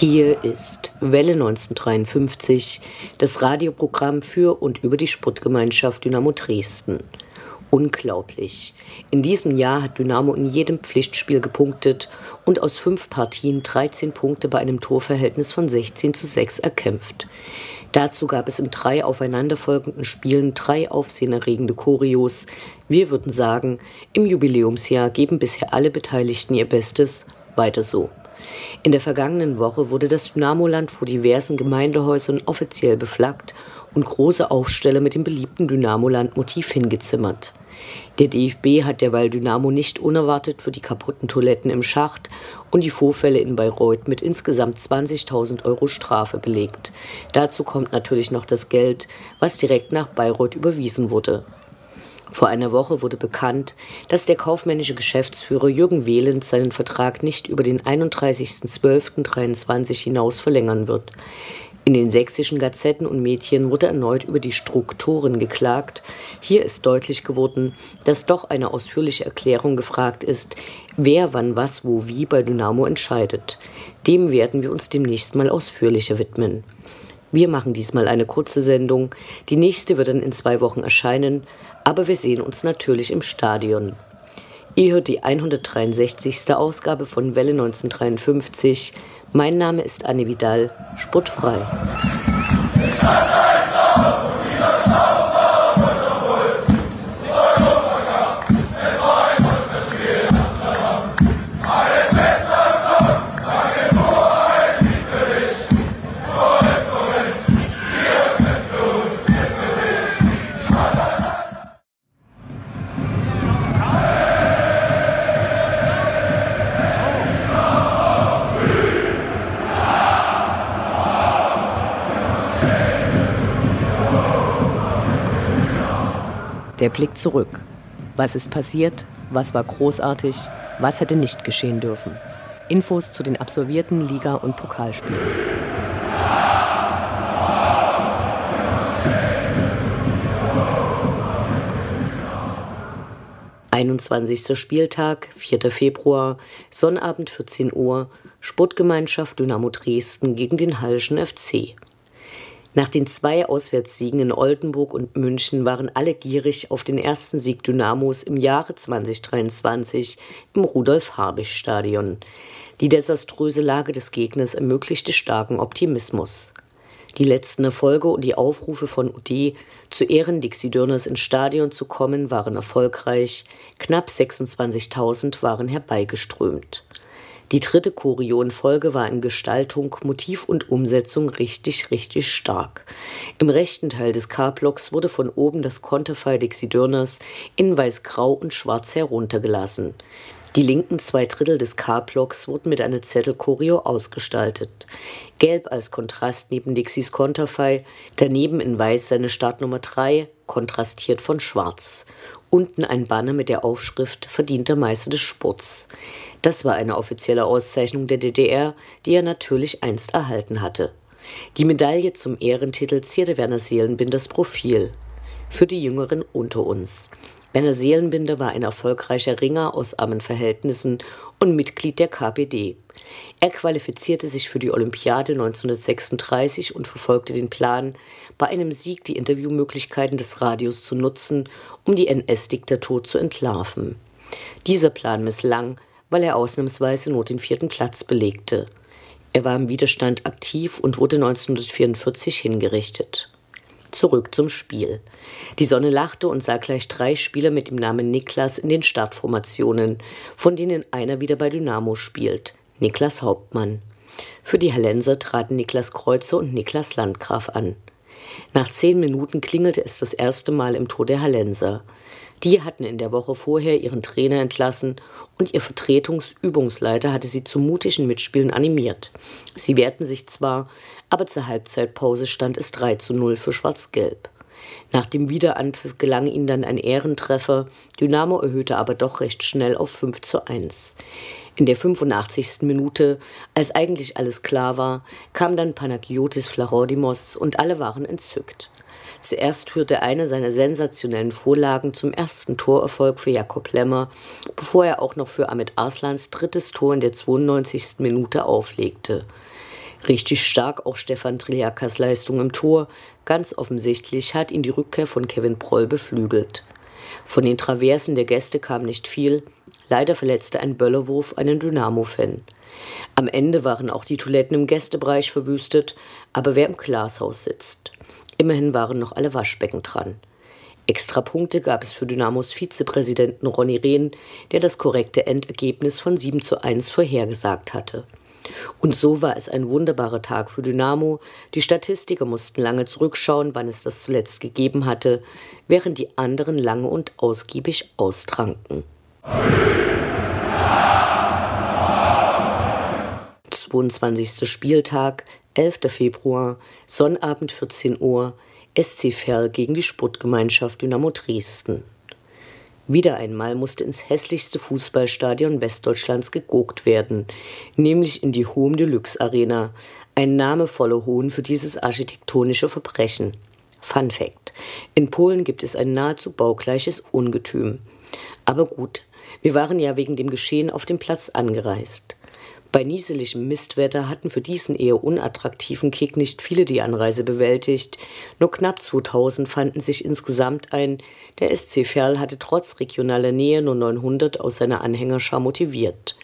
Hier ist Welle 1953, das Radioprogramm für und über die Sportgemeinschaft Dynamo Dresden. Unglaublich. In diesem Jahr hat Dynamo in jedem Pflichtspiel gepunktet und aus fünf Partien 13 Punkte bei einem Torverhältnis von 16 zu 6 erkämpft. Dazu gab es in drei aufeinanderfolgenden Spielen drei aufsehenerregende Choreos. Wir würden sagen, im Jubiläumsjahr geben bisher alle Beteiligten ihr Bestes. Weiter so. In der vergangenen Woche wurde das Dynamoland vor diversen Gemeindehäusern offiziell beflaggt und große Aufsteller mit dem beliebten Dynamoland-Motiv hingezimmert. Der DFB hat derweil Dynamo nicht unerwartet für die kaputten Toiletten im Schacht und die Vorfälle in Bayreuth mit insgesamt 20.000 Euro Strafe belegt. Dazu kommt natürlich noch das Geld, was direkt nach Bayreuth überwiesen wurde. Vor einer Woche wurde bekannt, dass der kaufmännische Geschäftsführer Jürgen Wehland seinen Vertrag nicht über den 31.12.23 hinaus verlängern wird. In den sächsischen Gazetten und Medien wurde erneut über die Strukturen geklagt. Hier ist deutlich geworden, dass doch eine ausführliche Erklärung gefragt ist, wer wann was wo wie bei Dynamo entscheidet. Dem werden wir uns demnächst mal ausführlicher widmen. Wir machen diesmal eine kurze Sendung. Die nächste wird dann in zwei Wochen erscheinen, aber wir sehen uns natürlich im Stadion. Ihr hört die 163. Ausgabe von Welle 1953. Mein Name ist Anne Vidal, sportfrei. Der Blick zurück. Was ist passiert? Was war großartig? Was hätte nicht geschehen dürfen? Infos zu den absolvierten Liga- und Pokalspielen. 21. Spieltag, 4. Februar, Sonnabend 14 Uhr, Sportgemeinschaft Dynamo Dresden gegen den Hallischen FC. Nach den zwei Auswärtssiegen in Oldenburg und München waren alle gierig auf den ersten Sieg Dynamos im Jahre 2023 im Rudolf-Habisch-Stadion. Die desaströse Lage des Gegners ermöglichte starken Optimismus. Die letzten Erfolge und die Aufrufe von UD, zu Ehren Dixie Dürners ins Stadion zu kommen, waren erfolgreich. Knapp 26.000 waren herbeigeströmt. Die dritte Choreo in Folge war in Gestaltung, Motiv und Umsetzung richtig, richtig stark. Im rechten Teil des K-Blocks wurde von oben das Konterfei Dixie Dörners in weiß-grau und schwarz heruntergelassen. Die linken zwei Drittel des K-Blocks wurden mit einer Zettel-Choreo ausgestaltet. Gelb als Kontrast neben Dixies Konterfei, daneben in weiß seine Startnummer 3, kontrastiert von schwarz. Unten ein Banner mit der Aufschrift Verdienter Meister des Sports. Das war eine offizielle Auszeichnung der DDR, die er natürlich einst erhalten hatte. Die Medaille zum Ehrentitel zierte Werner Seelenbinders Profil. Für die Jüngeren unter uns. Werner Seelenbinder war ein erfolgreicher Ringer aus armen Verhältnissen und Mitglied der KPD. Er qualifizierte sich für die Olympiade 1936 und verfolgte den Plan, bei einem Sieg die Interviewmöglichkeiten des Radios zu nutzen, um die NS-Diktatur zu entlarven. Dieser Plan misslang, weil er ausnahmsweise nur den vierten Platz belegte. Er war im Widerstand aktiv und wurde 1944 hingerichtet. Zurück zum Spiel. Die Sonne lachte und sah gleich drei Spieler mit dem Namen Niklas in den Startformationen, von denen einer wieder bei Dynamo spielt, Niklas Hauptmann. Für die Hallenser traten Niklas Kreuzer und Niklas Landgraf an. Nach zehn Minuten klingelte es das erste Mal im Tor der Hallenser. Die hatten in der Woche vorher ihren Trainer entlassen und ihr Vertretungsübungsleiter hatte sie zu mutigen Mitspielen animiert. Sie wehrten sich zwar, aber zur Halbzeitpause stand es 3 zu 0 für Schwarz-Gelb. Nach dem Wiederanpfiff gelang ihnen dann ein Ehrentreffer. Dynamo erhöhte aber doch recht schnell auf 5 zu 1. In der 85. Minute, als eigentlich alles klar war, kam dann Panagiotis Flarodimos und alle waren entzückt. Zuerst führte eine seiner sensationellen Vorlagen zum ersten Torerfolg für Jakob Lemmer, bevor er auch noch für Ahmed Arslans drittes Tor in der 92. Minute auflegte. Richtig stark auch Stefan Triljakas Leistung im Tor. Ganz offensichtlich hat ihn die Rückkehr von Kevin Proll beflügelt. Von den Traversen der Gäste kam nicht viel. Leider verletzte ein Böllerwurf einen Dynamo-Fan. Am Ende waren auch die Toiletten im Gästebereich verwüstet, aber wer im Glashaus sitzt. Immerhin waren noch alle Waschbecken dran. Extra Punkte gab es für Dynamos Vizepräsidenten Ronny Rehn, der das korrekte Endergebnis von 7 zu 1 vorhergesagt hatte. Und so war es ein wunderbarer Tag für Dynamo. Die Statistiker mussten lange zurückschauen, wann es das zuletzt gegeben hatte, während die anderen lange und ausgiebig austranken. 22. Spieltag, 11. Februar, Sonnabend 14 Uhr, SC Verl gegen die Sportgemeinschaft Dynamo Dresden. Wieder einmal musste ins hässlichste Fußballstadion Westdeutschlands geguckt werden, nämlich in die Home Deluxe Arena, ein namevoller Hohn für dieses architektonische Verbrechen. Fun Fact: In Polen gibt es ein nahezu baugleiches Ungetüm. Aber gut, wir waren ja wegen dem Geschehen auf dem Platz angereist. Bei nieseligem Mistwetter hatten für diesen eher unattraktiven Kick nicht viele die Anreise bewältigt. Nur knapp 2000 fanden sich insgesamt ein. Der SC Verl hatte trotz regionaler Nähe nur 900 aus seiner Anhängerschar motiviert.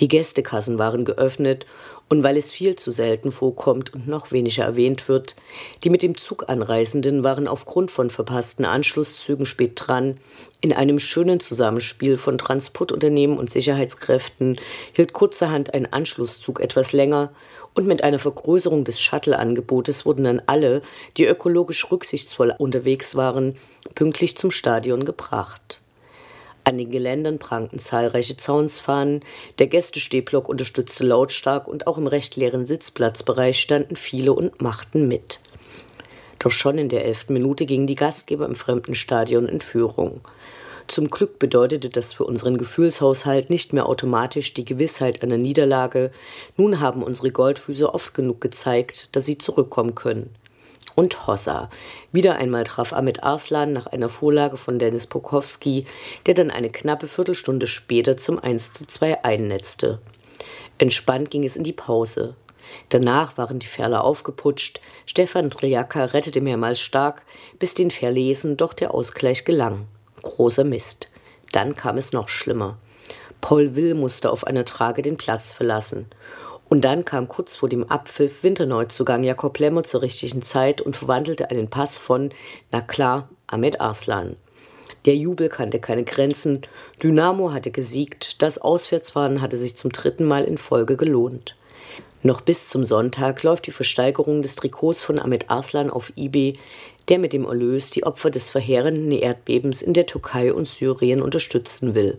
Die Gästekassen waren geöffnet und weil es viel zu selten vorkommt und noch weniger erwähnt wird, die mit dem Zug Anreisenden waren aufgrund von verpassten Anschlusszügen spät dran. In einem schönen Zusammenspiel von Transportunternehmen und Sicherheitskräften hielt kurzerhand ein Anschlusszug etwas länger und mit einer Vergrößerung des Shuttle-Angebotes wurden dann alle, die ökologisch rücksichtsvoll unterwegs waren, pünktlich zum Stadion gebracht. An den Geländern prangten zahlreiche Zaunsfahnen, der Gästestehblock unterstützte lautstark und auch im recht leeren Sitzplatzbereich standen viele und machten mit. Doch schon in der elften Minute gingen die Gastgeber im fremden Stadion in Führung. Zum Glück bedeutete das für unseren Gefühlshaushalt nicht mehr automatisch die Gewissheit einer Niederlage. Nun haben unsere Goldfüße oft genug gezeigt, dass sie zurückkommen können und Hossa. Wieder einmal traf Ahmed Arslan nach einer Vorlage von Dennis Pokowski, der dann eine knappe Viertelstunde später zum 1 zu 2 einnetzte. Entspannt ging es in die Pause. Danach waren die Ferler aufgeputscht, Stefan Triaka rettete mehrmals stark, bis den Verlesen doch der Ausgleich gelang. Großer Mist. Dann kam es noch schlimmer. Paul Will musste auf einer Trage den Platz verlassen. Und dann kam kurz vor dem Abpfiff Winterneuzugang Jakob Lemmer zur richtigen Zeit und verwandelte einen Pass von, na klar, Ahmed Arslan. Der Jubel kannte keine Grenzen. Dynamo hatte gesiegt. Das Auswärtsfahren hatte sich zum dritten Mal in Folge gelohnt. Noch bis zum Sonntag läuft die Versteigerung des Trikots von Ahmed Arslan auf eBay, der mit dem Erlös die Opfer des verheerenden Erdbebens in der Türkei und Syrien unterstützen will.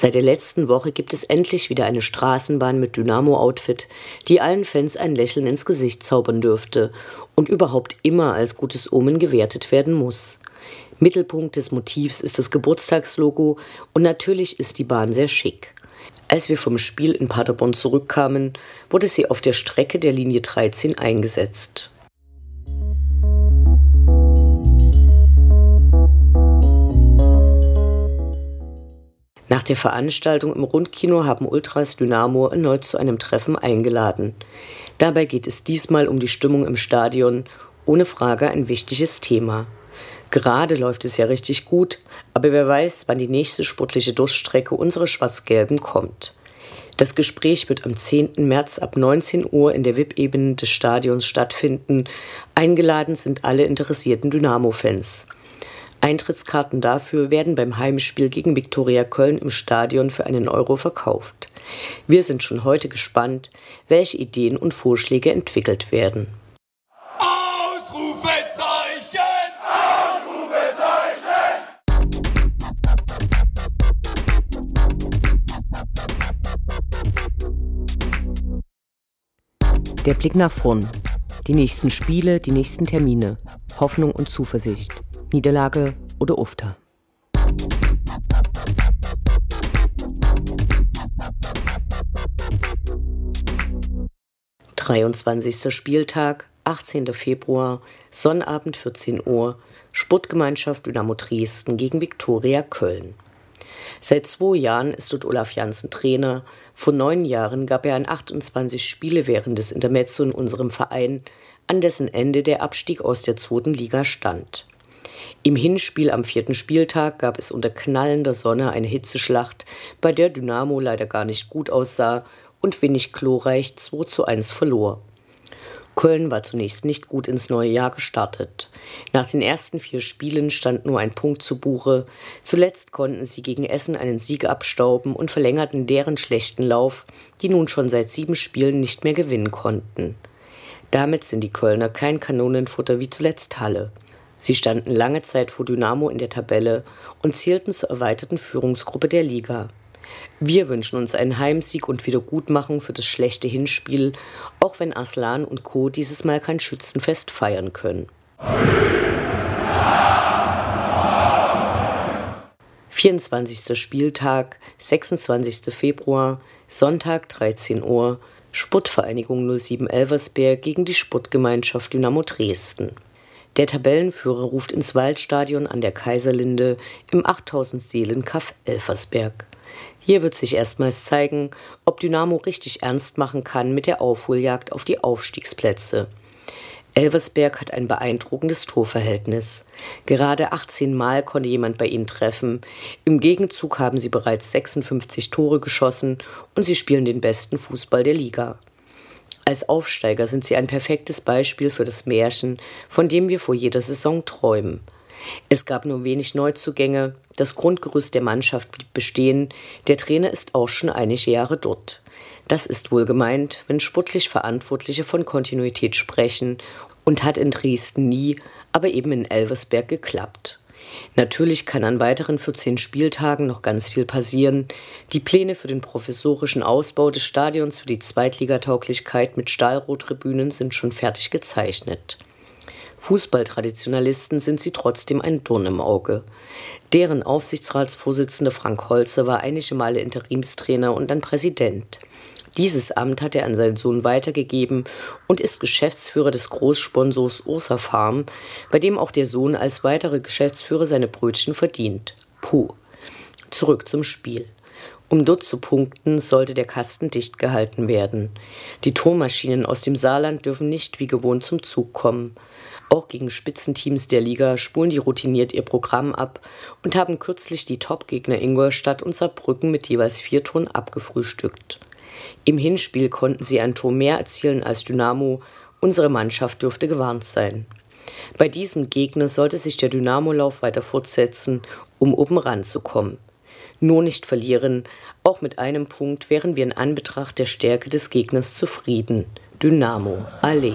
Seit der letzten Woche gibt es endlich wieder eine Straßenbahn mit Dynamo-Outfit, die allen Fans ein Lächeln ins Gesicht zaubern dürfte und überhaupt immer als gutes Omen gewertet werden muss. Mittelpunkt des Motivs ist das Geburtstagslogo und natürlich ist die Bahn sehr schick. Als wir vom Spiel in Paderborn zurückkamen, wurde sie auf der Strecke der Linie 13 eingesetzt. Nach der Veranstaltung im Rundkino haben Ultras Dynamo erneut zu einem Treffen eingeladen. Dabei geht es diesmal um die Stimmung im Stadion, ohne Frage ein wichtiges Thema. Gerade läuft es ja richtig gut, aber wer weiß, wann die nächste sportliche Durststrecke unserer Schwarz-Gelben kommt. Das Gespräch wird am 10. März ab 19 Uhr in der VIP-Ebene des Stadions stattfinden. Eingeladen sind alle interessierten Dynamo-Fans. Eintrittskarten dafür werden beim Heimspiel gegen Viktoria Köln im Stadion für einen Euro verkauft. Wir sind schon heute gespannt, welche Ideen und Vorschläge entwickelt werden. Ausrufezeichen! Der Blick nach vorn. Die nächsten Spiele, die nächsten Termine. Hoffnung und Zuversicht. Niederlage oder Ufter. Dreiundzwanzigster Spieltag, 18. Februar, Sonnabend 14 Uhr, Sportgemeinschaft Dynamo Dresden gegen Viktoria Köln. Seit zwei Jahren ist dort Olaf Janssen Trainer. Vor neun Jahren gab er an 28 Spiele während des Intermezzo in unserem Verein, an dessen Ende der Abstieg aus der zweiten Liga stand. Im Hinspiel am vierten Spieltag gab es unter knallender Sonne eine Hitzeschlacht, bei der Dynamo leider gar nicht gut aussah und wenig chlorreich 2 zu 1 verlor. Köln war zunächst nicht gut ins neue Jahr gestartet. Nach den ersten vier Spielen stand nur ein Punkt zu Buche. Zuletzt konnten sie gegen Essen einen Sieg abstauben und verlängerten deren schlechten Lauf, die nun schon seit sieben Spielen nicht mehr gewinnen konnten. Damit sind die Kölner kein Kanonenfutter wie zuletzt Halle. Sie standen lange Zeit vor Dynamo in der Tabelle und zählten zur erweiterten Führungsgruppe der Liga. Wir wünschen uns einen Heimsieg und Wiedergutmachung für das schlechte Hinspiel, auch wenn Aslan und Co. dieses Mal kein Schützenfest feiern können. 24. Spieltag, 26. Februar, Sonntag 13 Uhr, Sportvereinigung 07 Elversberg gegen die Sportgemeinschaft Dynamo Dresden. Der Tabellenführer ruft ins Waldstadion an der Kaiserlinde im 8000 Seelen Kaff Elversberg. Hier wird sich erstmals zeigen, ob Dynamo richtig ernst machen kann mit der Aufholjagd auf die Aufstiegsplätze. Elversberg hat ein beeindruckendes Torverhältnis. Gerade 18 Mal konnte jemand bei ihnen treffen. Im Gegenzug haben sie bereits 56 Tore geschossen und sie spielen den besten Fußball der Liga. Als Aufsteiger sind sie ein perfektes Beispiel für das Märchen, von dem wir vor jeder Saison träumen. Es gab nur wenig Neuzugänge, das Grundgerüst der Mannschaft blieb bestehen, der Trainer ist auch schon einige Jahre dort. Das ist wohl gemeint, wenn sportlich Verantwortliche von Kontinuität sprechen und hat in Dresden nie, aber eben in Elversberg geklappt. Natürlich kann an weiteren 14 Spieltagen noch ganz viel passieren. Die Pläne für den professorischen Ausbau des Stadions für die Zweitligatauglichkeit mit Stahlrohrtribünen sind schon fertig gezeichnet. Fußballtraditionalisten sind sie trotzdem ein Dorn im Auge. Deren Aufsichtsratsvorsitzende Frank Holzer war einige Male Interimstrainer und dann Präsident. Dieses Amt hat er an seinen Sohn weitergegeben und ist Geschäftsführer des Großsponsors Ursa Farm, bei dem auch der Sohn als weitere Geschäftsführer seine Brötchen verdient. Puh. Zurück zum Spiel. Um dort zu punkten, sollte der Kasten dicht gehalten werden. Die Tormaschinen aus dem Saarland dürfen nicht wie gewohnt zum Zug kommen. Auch gegen Spitzenteams der Liga spulen die routiniert ihr Programm ab und haben kürzlich die Top-Gegner Ingolstadt und Saarbrücken mit jeweils vier Toren abgefrühstückt. Im Hinspiel konnten sie ein Tor mehr erzielen als Dynamo. Unsere Mannschaft dürfte gewarnt sein. Bei diesem Gegner sollte sich der Dynamo-Lauf weiter fortsetzen, um oben ranzukommen nur nicht verlieren. Auch mit einem Punkt wären wir in Anbetracht der Stärke des Gegners zufrieden. Dynamo, Allee.